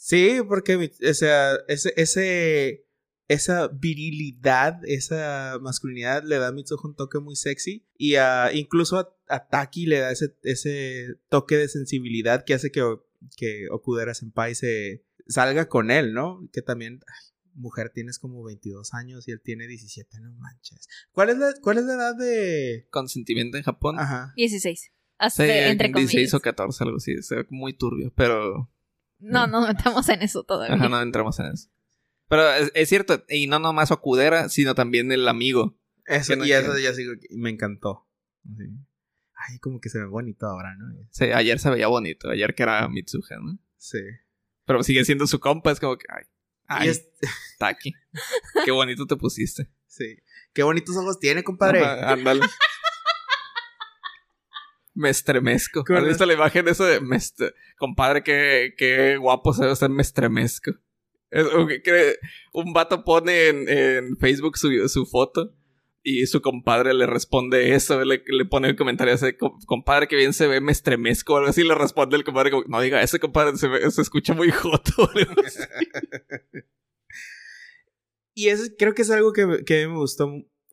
Sí, porque o sea, ese, ese, esa virilidad, esa masculinidad le da a Mitsuha un toque muy sexy y a, incluso a, a Taki le da ese, ese toque de sensibilidad que hace que, que Okudera Senpai se salga con él, ¿no? Que también, ay, mujer, tienes como 22 años y él tiene 17, no manches. ¿Cuál es la, cuál es la edad de...? consentimiento en Japón. Ajá. 16. Hasta Sí, entre 16 comillas. o 14, algo así. Se ve muy turbio, pero No, no metamos en eso todavía. Ajá, no entramos en eso. Pero es, es cierto, y no nomás Okudera, sino también el amigo. Eso, no y eso ya sigo, me encantó. Sí. Ay, como que se ve bonito ahora, ¿no? Sí, ayer se veía bonito, ayer que era Mitsuha, ¿no? Sí. Pero sigue siendo su compa, es como que, ay, ay, es- Taki. Qué bonito te pusiste. Sí. Qué bonitos ojos tiene, compadre. Ajá, ándale. Me estremezco. ¿Cómo ¿Has visto la imagen de me estre- compadre, qué, qué guapo se ve ser me estremezco? Es- un vato pone en, en Facebook su, su foto y su compadre le responde eso, le, le pone el comentario "Com- compadre, que bien se ve, me estremezco, o algo así, le responde el compadre, como, no diga, ese compadre se, ve- se escucha muy joto. así. Y eso creo que es algo que, que a mí me gustó,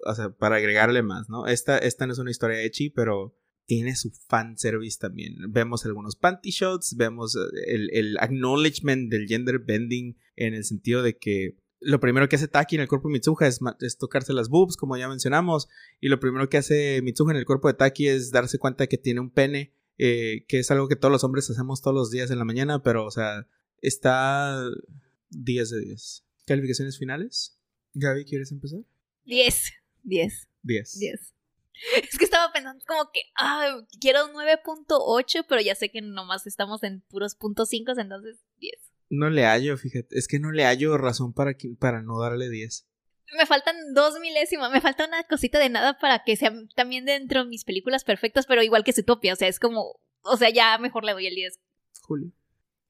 o sea, para agregarle más, ¿no? Esta, esta no es una historia hechi, pero tiene su fanservice también. Vemos algunos panty shots, vemos eh, el, el acknowledgement del gender bending en el sentido de que lo primero que hace Taki en el cuerpo de Mitsuha es, es tocarse las boobs, como ya mencionamos, y lo primero que hace Mitsuha en el cuerpo de Taki es darse cuenta de que tiene un pene, eh, que es algo que todos los hombres hacemos todos los días en la mañana, pero, o sea, está 10 de 10. ¿Calificaciones finales? Gaby, ¿quieres empezar? 10. 10. 10. 10. Es que estaba pensando como que, ah, quiero un 9.8, pero ya sé que nomás estamos en puros punto .5, entonces 10. No le hallo, fíjate. Es que no le hallo razón para, que- para no darle 10. Me faltan dos milésimas, me falta una cosita de nada para que sea también dentro de mis películas perfectas, pero igual que Zootopia, o sea, es como, o sea, ya mejor le doy el 10. Julio.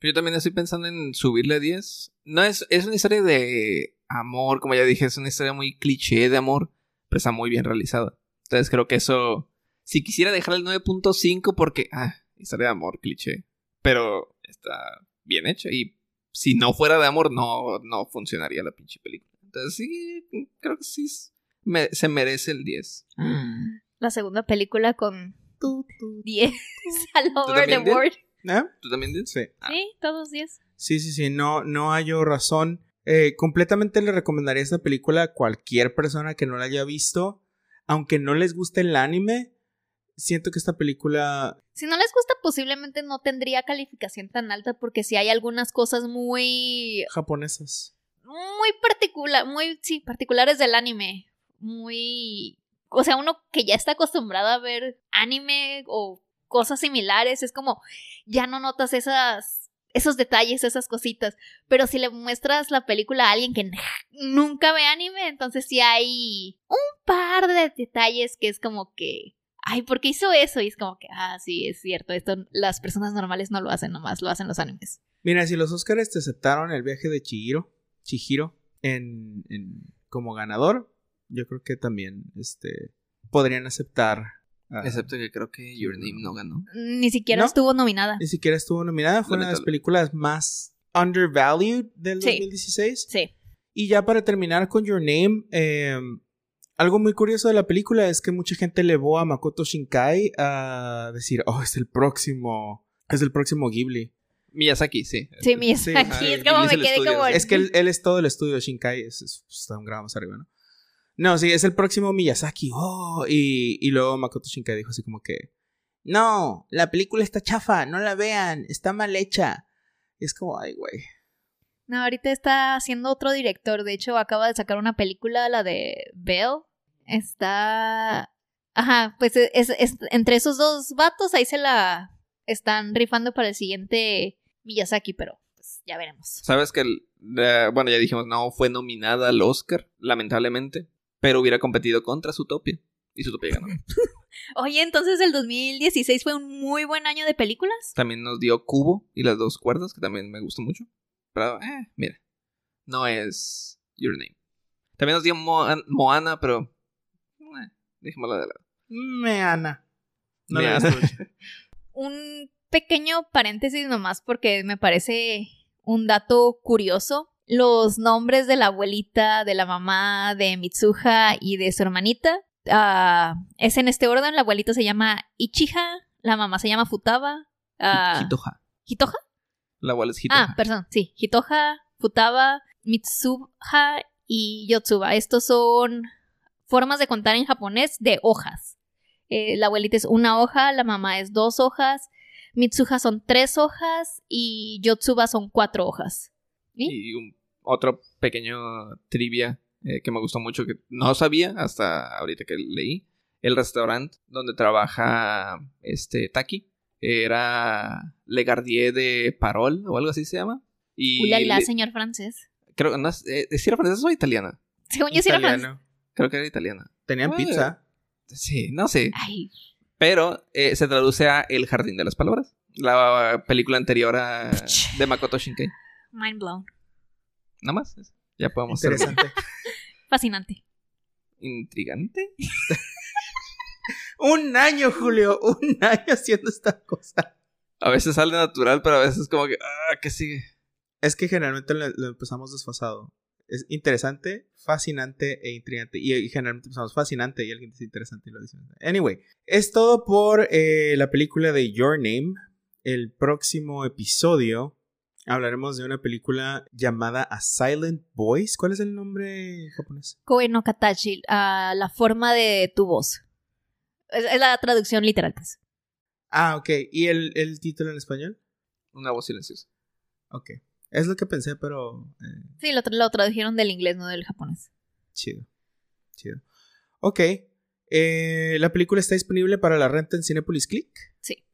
Yo también estoy pensando en subirle 10. No es, es una historia de amor, como ya dije, es una historia muy cliché de amor, pero está muy bien realizada. Entonces creo que eso. Si quisiera dejar el 9.5 porque. Ah, historia de amor, cliché. Pero está bien hecha. Y si no fuera de amor, no, no funcionaría la pinche película. Entonces sí, creo que sí es- me- se merece el 10. La segunda película con 10 all over the world. ¿Eh? ¿Tú también dices? Sí. Ah. Sí, todos 10. Sí, sí, sí. No, no hallo razón. Eh, completamente le recomendaría esta película a cualquier persona que no la haya visto. Aunque no les guste el anime, siento que esta película. Si no les gusta, posiblemente no tendría calificación tan alta porque si hay algunas cosas muy japonesas. muy particular, muy sí, particulares del anime, muy o sea, uno que ya está acostumbrado a ver anime o cosas similares, es como ya no notas esas esos detalles, esas cositas, pero si le muestras la película a alguien que nunca ve anime, entonces sí hay un par de detalles que es como que Ay, ¿por qué hizo eso? Y es como que, ah, sí, es cierto, esto las personas normales no lo hacen nomás, lo hacen los animes. Mira, si los Oscars te aceptaron el viaje de Chihiro, Chihiro, en- como ganador, yo creo que también este, podrían aceptar. A- Excepto que creo que Your Name no ganó. Ni siquiera ¿No? estuvo nominada. Ni siquiera estuvo nominada. Fue una de las películas más undervalued del Sí. 2016. Sí. Y ya para terminar con Your Name, eh, algo muy curioso de la película es que mucha gente elevó a Makoto Shinkai a decir, oh, es el próximo, es el próximo Ghibli. Miyazaki, sí. Sí, Miyazaki. Sí, es ah, como Ghibli me quedé como. Es que él, él es todo el estudio de Shinkai, es, es- está un grado más arriba, ¿no? No, sí, es el próximo Miyazaki, oh, y, y luego Makoto Shinkai dijo así como que, no, la película está chafa, no la vean, está mal hecha. Y es como, ay, güey. No, ahorita está haciendo otro director. De hecho, acaba de sacar una película, la de Belle. Está. Ajá, pues es, es- es- entre esos dos vatos ahí se la están rifando para el siguiente Miyazaki, pero pues ya veremos. Sabes que, el- eh, bueno, ya dijimos, no fue nominada al Oscar, lamentablemente, pero hubiera competido contra Zootopia. Y Zootopia ganó. Oye, entonces el 2016 fue un muy buen año de películas. También nos dio Cubo y las dos cuerdas, que también me gustó mucho. Pero, eh, mira, no es Your Name. También nos dio Moan- Moana, pero, eh, dejémosla de lado. Meana. No Meana. visto. Un pequeño paréntesis nomás porque me parece un dato curioso. Los nombres de la abuelita, de la mamá, de Mitsuha y de su hermanita ah, es en este orden. La abuelita se llama Ichiha, la mamá se llama Futaba. ah, Hitoha. ¿Hitoha? La cual es Hitoha. Ah, perdón, sí. Hitoha, Futaba, Mitsuha y Yotsuba. Estos son formas de contar en japonés de hojas. Eh, la abuelita es una hoja, la mamá es dos hojas, Mitsuha son tres hojas y Yotsuba son cuatro hojas. Y un- otro pequeño trivia eh, que me gustó mucho, que no sabía hasta ahorita que leí. El restaurante donde trabaja este Taki era Le Gardier de Parol o algo así se llama. Y Ulala, le- señor francés. creo no, es- eh, ¿sí era francesa o italiana? Según yo sí era francés. Creo que era italiana. Tenían Bueno. pizza. Sí, no sé. Ay, Pero eh, se traduce a El Jardín de las Palabras. La película anterior a de Makoto Shinkai. mind blown. Nada más. Ya podemos ser Interesante. Fascinante. intrigante. un año, Julio. Un año haciendo esta cosa. A veces sale natural, pero a veces como que, ah, ¿qué sigue? Es que generalmente lo, lo empezamos desfasado. Es interesante, fascinante e intrigante. Y, y generalmente empezamos fascinante y alguien dice interesante y lo dice. Anyway, es todo por eh, la película de Your Name. El próximo episodio hablaremos de una película llamada A Silent Voice. ¿Cuál es el nombre japonés? Koe no Katachi, ah, la forma de tu voz. Es, es la traducción literal, pues. Ah, ok. ¿Y el, el título en español? Una voz silenciosa. Ok. Es lo que pensé, pero eh, Sí, lo, tra- lo tradujeron del inglés, no del japonés. chido. Chido. Ok. Eh, la película está disponible para la renta en Cinepolis Click. Sí.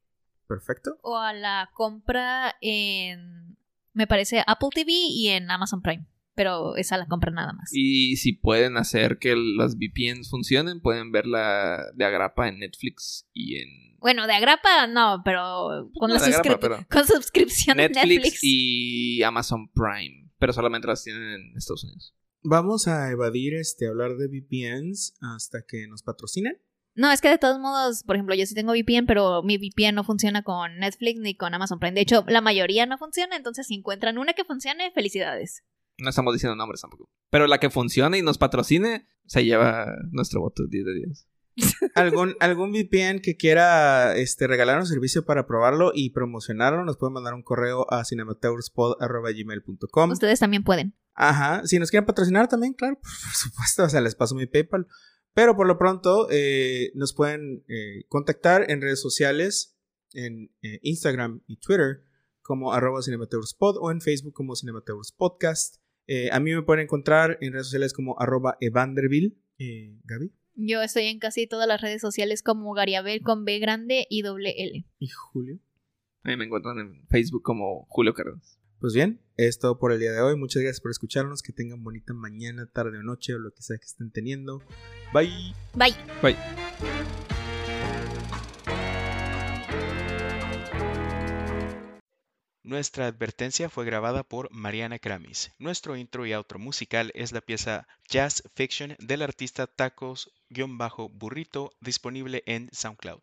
Perfecto. O a la compra en, me parece, Apple TV y en Amazon Prime. Pero esa la compra nada más. Y si pueden hacer que las VPNs funcionen, pueden verla de agrapa en Netflix y en Bueno, de agrapa no, pero con, No la agrapa, pero- con suscripción de Netflix, Netflix. y Amazon Prime. Pero solamente las tienen en Estados Unidos. Vamos a evadir este hablar de VPNs hasta que nos patrocinen. No, es que de todos modos, por ejemplo, yo sí tengo VPN, pero mi VPN no funciona con Netflix ni con Amazon Prime. De hecho, la mayoría no funciona, entonces si encuentran una que funcione, felicidades. No estamos diciendo nombres tampoco. Pero la que funcione y nos patrocine, se lleva nuestro voto 10 de 10. ¿Algún, algún VPN que quiera este, regalar un servicio para probarlo y promocionarlo, nos puede mandar un correo a cinemataurspod.gmail.com. Ustedes también pueden. Ajá, si nos quieren patrocinar también, claro, por supuesto, o sea, les paso mi PayPal. Pero por lo pronto, eh, nos pueden eh, contactar en redes sociales, en eh, Instagram y Twitter, como arroba cinemataurspod o en Facebook como cinemataurspodcast. Eh, a mí me pueden encontrar en redes sociales como arroba evanderville. Eh, Gaby Yo estoy en casi todas las redes sociales como Gariabel con B grande y doble L. y Julio. A mí me encuentran en Facebook como Julio Cárdenas. Pues bien, es todo por el día de hoy. Muchas gracias por escucharnos. Que tengan bonita mañana, tarde o noche o lo que sea que estén teniendo. Bye. Bye. Bye. Nuestra advertencia fue grabada por Mariana Kramis. Nuestro intro y outro musical es la pieza Jazz Fiction del artista Tacos-Burrito disponible en SoundCloud.